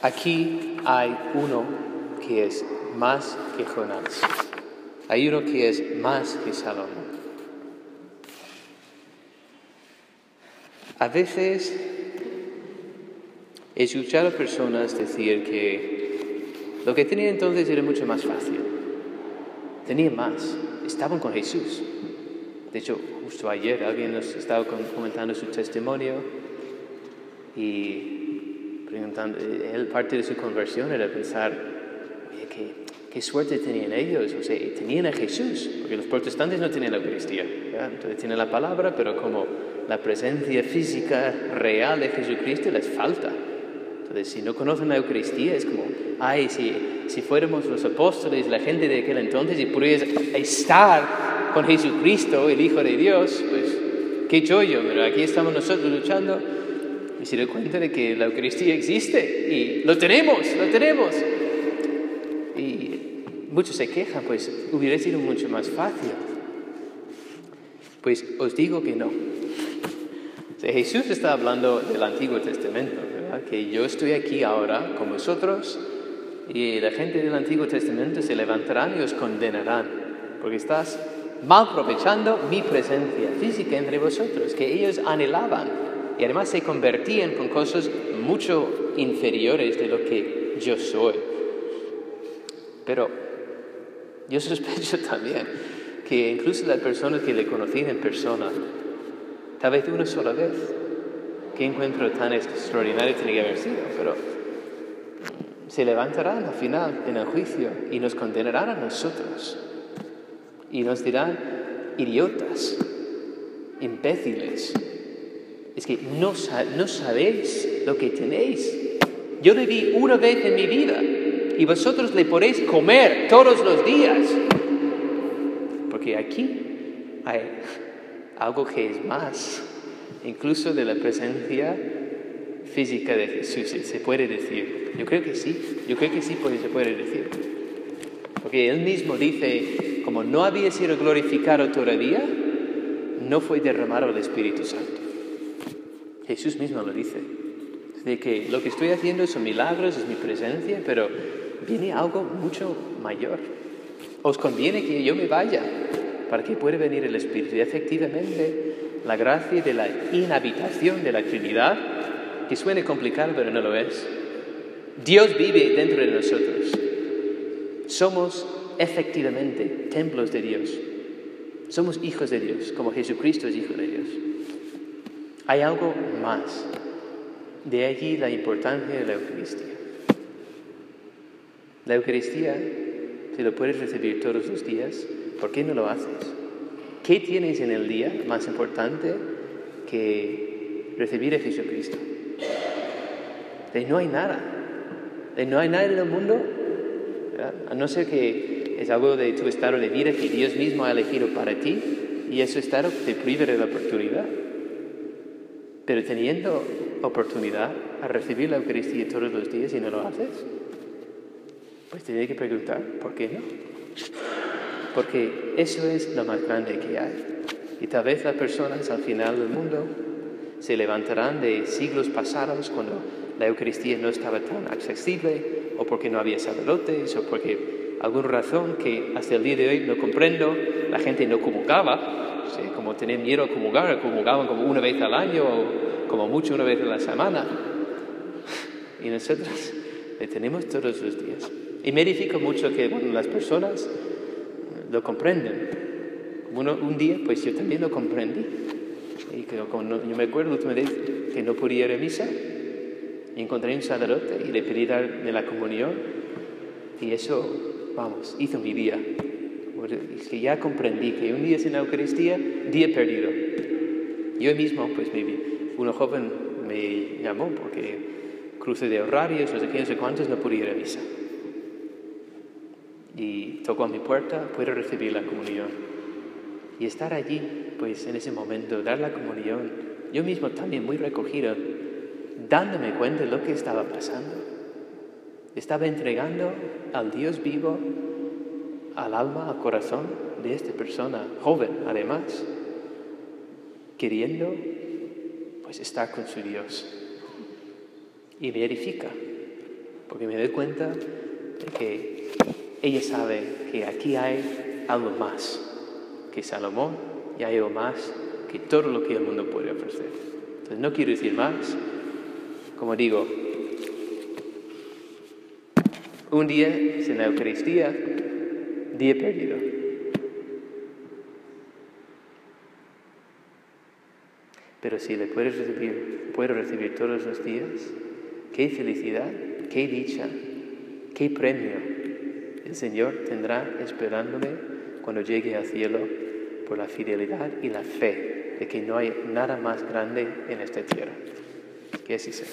Aquí hay uno que es más que Jonás. Hay uno que es más que Salomón. A veces he escuchado a personas decir que lo que tenían entonces era mucho más fácil. Tenían más. Estaban con Jesús. De hecho, justo ayer alguien nos estaba comentando su testimonio y preguntando, él parte de su conversión era pensar, qué, qué, suerte tenían ellos, o sea, tenían a Jesús, porque los protestantes no tienen la Eucaristía, entonces tienen la palabra, pero como la presencia física real de Jesucristo les falta. Entonces, si no conocen la Eucaristía, es como, ay, si, si fuéramos los apóstoles, la gente de aquel entonces, y pudieras estar con Jesucristo, el Hijo de Dios, pues qué chollo, pero aquí estamos nosotros luchando y se da cuenta de que la Eucaristía existe y lo tenemos, lo tenemos. Y muchos se quejan, pues hubiera sido mucho más fácil. Pues os digo que no. Jesús está hablando del Antiguo Testamento, ¿verdad? que yo estoy aquí ahora con vosotros y la gente del Antiguo Testamento se levantarán y os condenarán, porque estás mal aprovechando mi presencia física entre vosotros, que ellos anhelaban y además se convertían con cosas mucho inferiores de lo que yo soy. Pero yo sospecho también que incluso las personas que le conocían en persona, tal vez una sola vez, qué encuentro tan extraordinario tiene que haber sido, pero se levantarán al final en el juicio y nos condenarán a nosotros y nos dirán idiotas, imbéciles. Es que no, no sabéis lo que tenéis. Yo le di una vez en mi vida y vosotros le podéis comer todos los días. Porque aquí hay algo que es más, incluso de la presencia física de Jesús, se puede decir. Yo creo que sí, yo creo que sí se puede decir. Porque él mismo dice, como no había sido glorificado todavía, no fue derramado el Espíritu Santo. Jesús mismo lo dice. De que lo que estoy haciendo son milagros, es mi presencia, pero viene algo mucho mayor. Os conviene que yo me vaya para que pueda venir el Espíritu. Y efectivamente, la gracia de la inhabitación de la Trinidad, que suene complicado, pero no lo es. Dios vive dentro de nosotros. Somos efectivamente templos de Dios. Somos hijos de Dios, como Jesucristo es hijo de Dios. Hay algo más. De allí la importancia de la Eucaristía. La Eucaristía, si lo puedes recibir todos los días, ¿por qué no lo haces? ¿Qué tienes en el día más importante que recibir a Jesucristo? De no hay nada. De no hay nada en el mundo, a no ser que es algo de tu estado de vida que Dios mismo ha elegido para ti y ese estado te priva de la oportunidad. Pero teniendo oportunidad a recibir la Eucaristía todos los días y no lo haces, pues te que preguntar, ¿por qué no? Porque eso es lo más grande que hay. Y tal vez las personas al final del mundo se levantarán de siglos pasados cuando la Eucaristía no estaba tan accesible, o porque no había sacerdotes, o porque alguna razón que hasta el día de hoy no comprendo, la gente no comulgaba, como tenían miedo a comulgar, comulgaban como una vez al año, o como mucho una vez a la semana. Y nosotros le tenemos todos los días. Y me edifica mucho que las personas lo comprenden. un día, pues yo también lo comprendí. Y que, yo me acuerdo última vez que no podía ir a misa, y encontré un sacerdote y le pedí de la comunión, y eso, vamos, hizo mi día. Es que ya comprendí que un día sin la Eucaristía, día perdido. Yo mismo, pues, me, uno joven me llamó porque cruce de horarios, no sé qué, no sé cuántos, no podía ir a misa y tocó a mi puerta, puedo recibir la comunión. Y estar allí, pues en ese momento, dar la comunión, yo mismo también muy recogido, dándome cuenta de lo que estaba pasando. Estaba entregando al Dios vivo, al alma, al corazón de esta persona, joven además, queriendo pues estar con su Dios. Y me edifica, porque me doy cuenta de que ella sabe que aquí hay algo más que Salomón y hay algo más que todo lo que el mundo puede ofrecer. Entonces no quiero decir más, como digo, un día sin la Eucaristía, día perdido. Pero si le puedes recibir, puedo recibir todos los días, qué felicidad, qué dicha, qué premio el Señor tendrá esperándome cuando llegue al cielo por la fidelidad y la fe de que no hay nada más grande en esta tierra. Que así sea.